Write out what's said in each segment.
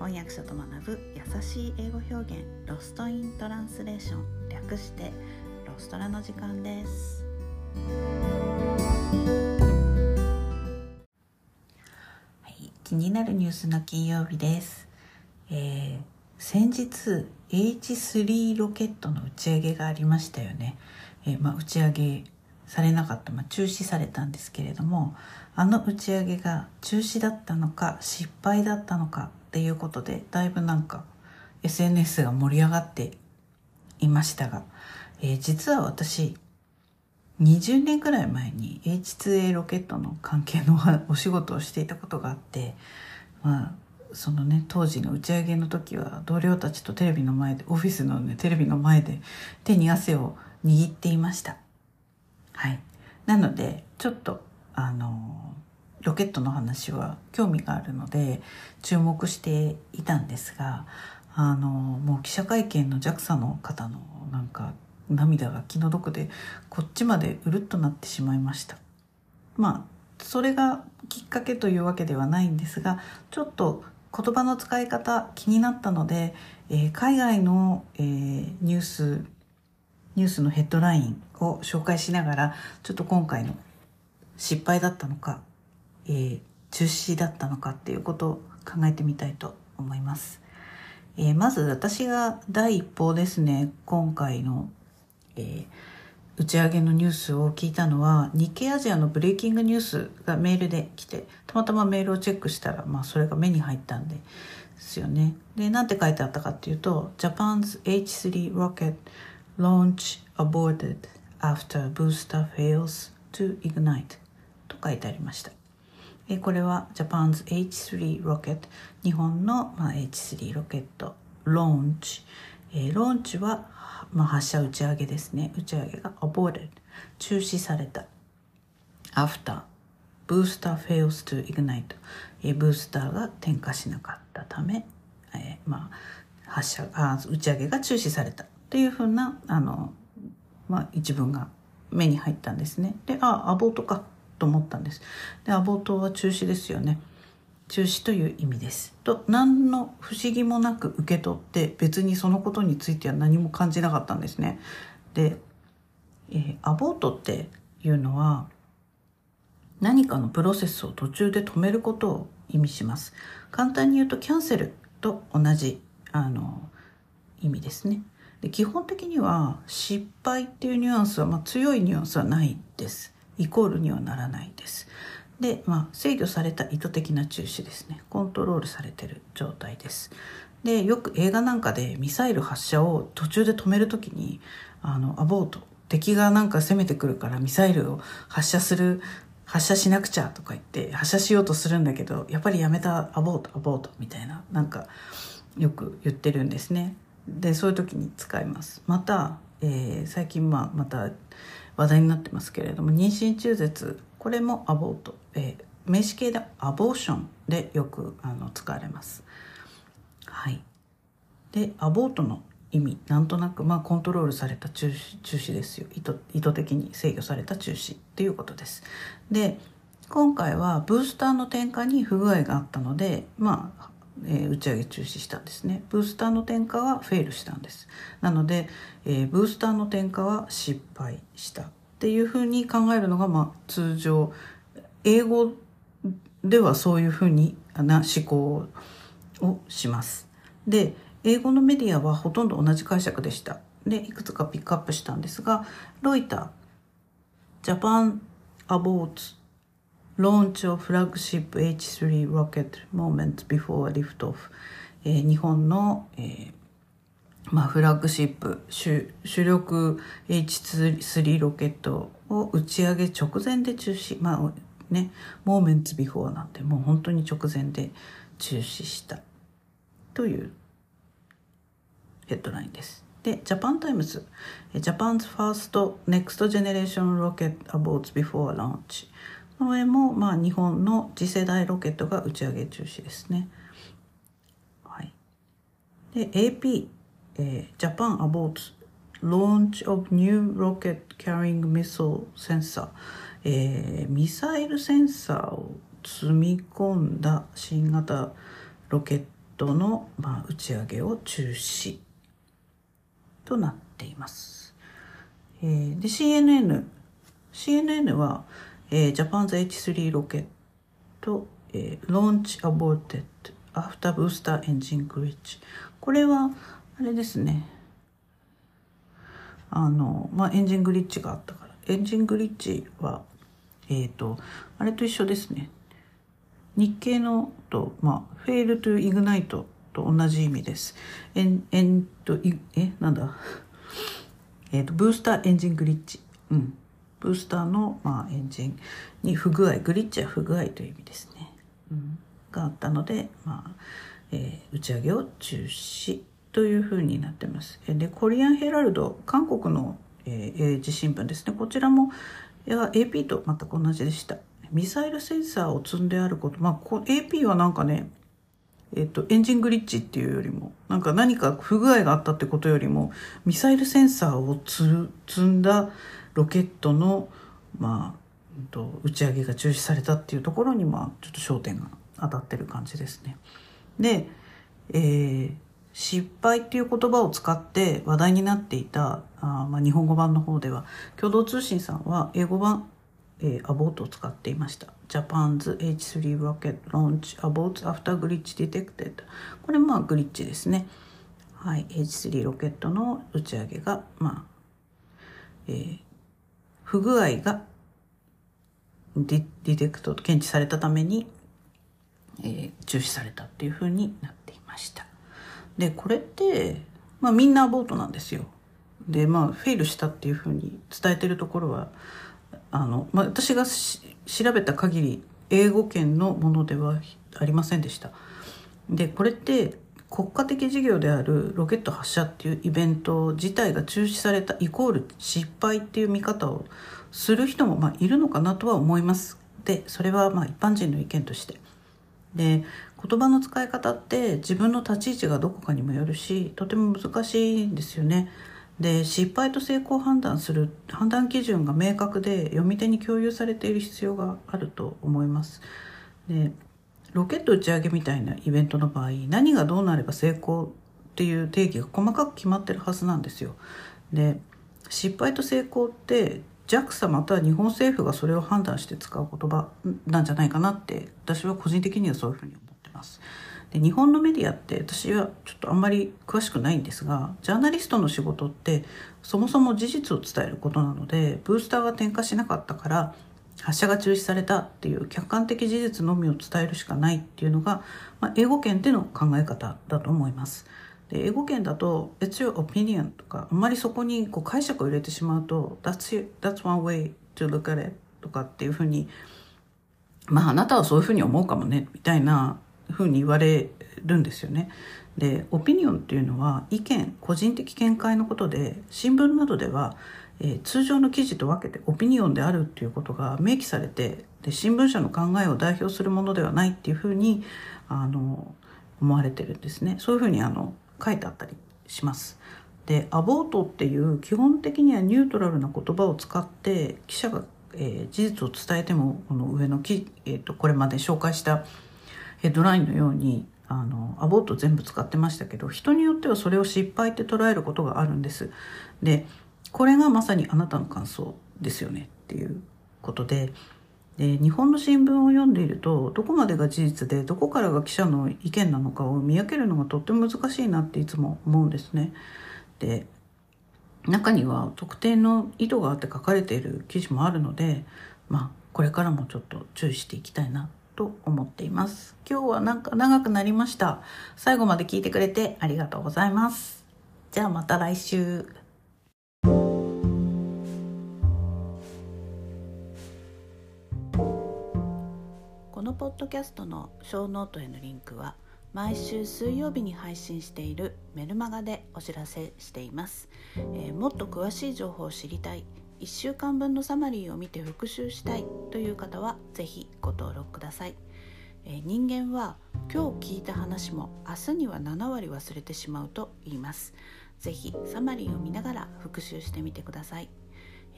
翻訳者と学ぶ優しい英語表現ロストイントランスレーション略してロストラの時間です。はい気になるニュースの金曜日です、えー先日 H3 ロケットの打ち上げがありましたよね、えーまあ、打ち上げされなかった、まあ、中止されたんですけれどもあの打ち上げが中止だったのか失敗だったのかっていうことでだいぶなんか SNS が盛り上がっていましたが、えー実は私20年くらい前に H2A ロケットの関係のお仕事をしていたことがあってまあそのね当時の打ち上げの時は同僚たちとテレビの前でオフィスのねテレビの前で手に汗を握っていました。はい。なのでちょっとあのロケットの話は興味があるので注目していたんですがあのもう記者会見の JAXA の方のなんか涙が気の毒でこっちまでうるっとなってしまいました。まあそれがきっかけというわけではないんですがちょっと言葉の使い方気になったので、えー海外の、えーニュースニュースのヘッドラインを紹介しながらちょっと今回の失敗だったのか、えー中止だったのかっていうことを考えてみたいと思います。えーまず私が第一報ですね今回の、えー打ち上げのニュースを聞いたのは日経アジアのブレイキングニュースがメールで来てたまたまメールをチェックしたら、まあ、それが目に入ったんでですよね。でなんて書いてあったかっていうと「Japan's H3 rocket launch aborted after booster fails to ignite」と書いてありました。えこれは Japan's H3 ロケット日本の、まあ、H3 ロケットローンチ、えローンチは、まあ、発射打ち上げですね。打ち上げが aborted 中止された。After booster fails to ignite、えブースターが点火しなかったため、えまあ、発射あ打ち上げが中止された。というふうなあの、まあ、一文が目に入ったんですね。でああアボートか。と思ったんです。でアボートは中止ですよね。中止という意味です。と何の不思議もなく受け取って別にそのことについては何も感じなかったんですね。で、えーアボートっていうのは何かのプロセスを途中で止めることを意味します。簡単に言うとキャンセルと同じあの意味ですね。で基本的には失敗っていうニュアンスは、まあ、強いニュアンスはないです。イコールにはならないです。で、まあ、制御された意図的な中止ですね。コントロールされてる状態です。でよく映画なんかでミサイル発射を途中で止めるときにあのアボート敵がなんか攻めてくるからミサイルを発射する発射しなくちゃとか言って発射しようとするんだけどやっぱりやめたアボートアボートみたいななんかよく言ってるんですね。でそういう時に使います。また、えー最近まあまた話題になってますけれども妊娠中絶これもアボート、えー名詞形でアボーションでよくあの使われます。はい。でアボートの意味なんとなくまあコントロールされた中止中止ですよ。意図意図的に制御された中止っていうことです。で今回はブースターの点火に不具合があったのでまあ、え打ち上げ中止したんですね。ブースターの点火はフェイルしたんです。なので、えーブースターの点火は失敗したっていうふうに考えるのがまあ通常英語ではそういうふうにな思考をします。で英語のメディアはほとんど同じ解釈でした。でいくつかピックアップしたんですがロイター Japan aborts ローンチフラッグシップ H3 ロケット、モーメントビフォーリフトオフ。えー、日本の、えー、まあ、フラッグシップ、主,主力 H3 ロケットを打ち上げ直前で中止。まあ、ね、Moment before なんて、もう本当に直前で中止した。というヘッドラインです。で、ジャパンタイムズ。 Japan's first next generation rocket aborts before launch。これも、まあ、日本の次世代ロケットが打ち上げ中止ですね。はい。で、AP、えー Japan aborts launch of new rocket carrying missile sensor、えーミサイルセンサーを積み込んだ新型ロケットの、まあ、打ち上げを中止となっています。えー、で CNN CNN は、えー、ジャパンズ H3 ロケット、えー、Launch Aborted After Booster Engine Glitch これはあれですねあのまあエンジングリッチがあったからエンジングリッチはえっ、ー、とあれと一緒ですね日経のと、まあ、フェイルトゥイグナイトと同じ意味です。えん、えんと、え、なんだ？えっ、ー、と、ブースターエンジングリッチ。うん。ブースターの、まあ、エンジンに不具合、グリッチは不具合という意味ですね。うん。があったので、まあ、えー、打ち上げを中止というふうになってます。で、コリアンヘラルド、韓国の、えー、英字新聞ですね。こちらも、いや AP と全く同じでした。ミサイルセンサーを積んであること、まあ、AP はなんかね、えっと、エンジングリッチっていうよりも、なんか何か不具合があったってことよりも、ミサイルセンサーを積んだロケットの、まあ、打ち上げが中止されたっていうところに、まあ、ちょっと焦点が当たってる感じですね。で、えー、失敗っていう言葉を使って話題になっていたあ、まあ、日本語版の方では共同通信さんは英語版えー、アボートを使っていました。Japan's H3 rocket launch aborts after glitch detected これまあグリッチですね。はい、H3 ロケットの打ち上げが、まあ、えー、不具合がディテクト検知されたために、えー、中止されたっていうふうになっていました。で、これって、まあみんなアボートなんですよ。で、まあフェイルしたっていうふうに伝えてるところは、あの、まあ、私が調べた限り英語圏のものではありませんでした。でこれって国家的事業であるロケット発射っていうイベント自体が中止されたイコール失敗っていう見方をする人もまいるのかなとは思います。でそれはまあ一般人の意見として。で言葉の使い方って自分の立ち位置がどこかにもよるしとても難しいんですよね。で失敗と成功判断する判断基準が明確で読み手に共有されている必要があると思います。でロケット打ち上げみたいなイベントの場合何がどうなれば成功っていう定義が細かく決まってるはずなんですよ。で失敗と成功って JAXA または日本政府がそれを判断して使う言葉なんじゃないかなって私は個人的にはそういうふうに思ってます。で日本のメディアって私はちょっとあんまり詳しくないんですがジャーナリストの仕事ってそもそも事実を伝えることなのでブースターが点火しなかったから発射が中止されたっていう客観的事実のみを伝えるしかないっていうのが、まあ、英語圏での考え方だと思います。で英語圏だと「It's your opinion」とかあんまりそこにこう解釈を入れてしまうと「That's, that's one way to look at it」とかっていうふうにまああなたはそういうふうに思うかもねみたいなふうに言われるんですよね。でオピニオンっていうのは意見個人的見解のことで新聞などでは、えー、通常の記事と分けてオピニオンであるっていうことが明記されてで新聞社の考えを代表するものではないっていうふうにあの思われてるんですねそういうふうにあの書いてあったりします。でアボートっていう基本的にはニュートラルな言葉を使って記者が、えー、事実を伝えてもこの上のき、えーとこれまで紹介したヘッドラインのようにあのアボート全部使ってましたけど人によってはそれを失敗って捉えることがあるんです。でこれがまさにあなたの感想ですよねっていうことでで日本の新聞を読んでいるとどこまでが事実でどこからが記者の意見なのかを見分けるのがとっても難しいなっていつも思うんですね。で中には特定の意図があって書かれている記事もあるのでまあこれからもちょっと注意していきたいなと思っています。今日はなんか長くなりました。最後まで聞いてくれてありがとうございます。じゃあまた来週。このポッドキャストのショーノートへのリンクは毎週水曜日に配信しているメルマガでお知らせしています、えー、もっと詳しい情報を知りたい1週間分のサマリーを見て復習したいという方は是非ご登録ください、えー、人間は今日聞いた話も明日には7割忘れてしまうと言います。是非サマリーを見ながら復習してみてください、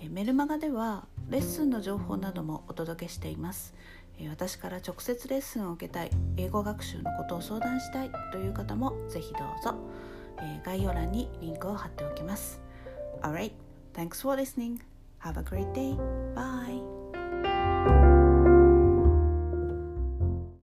えー、メルマガではレッスンの情報などもお届けしています、私から直接レッスンを受けたい英語学習のことを相談したいという方もぜひどうぞ、え概要欄にリンクを貼っておきます。Alright, thanks for listening. Have a great day. Bye.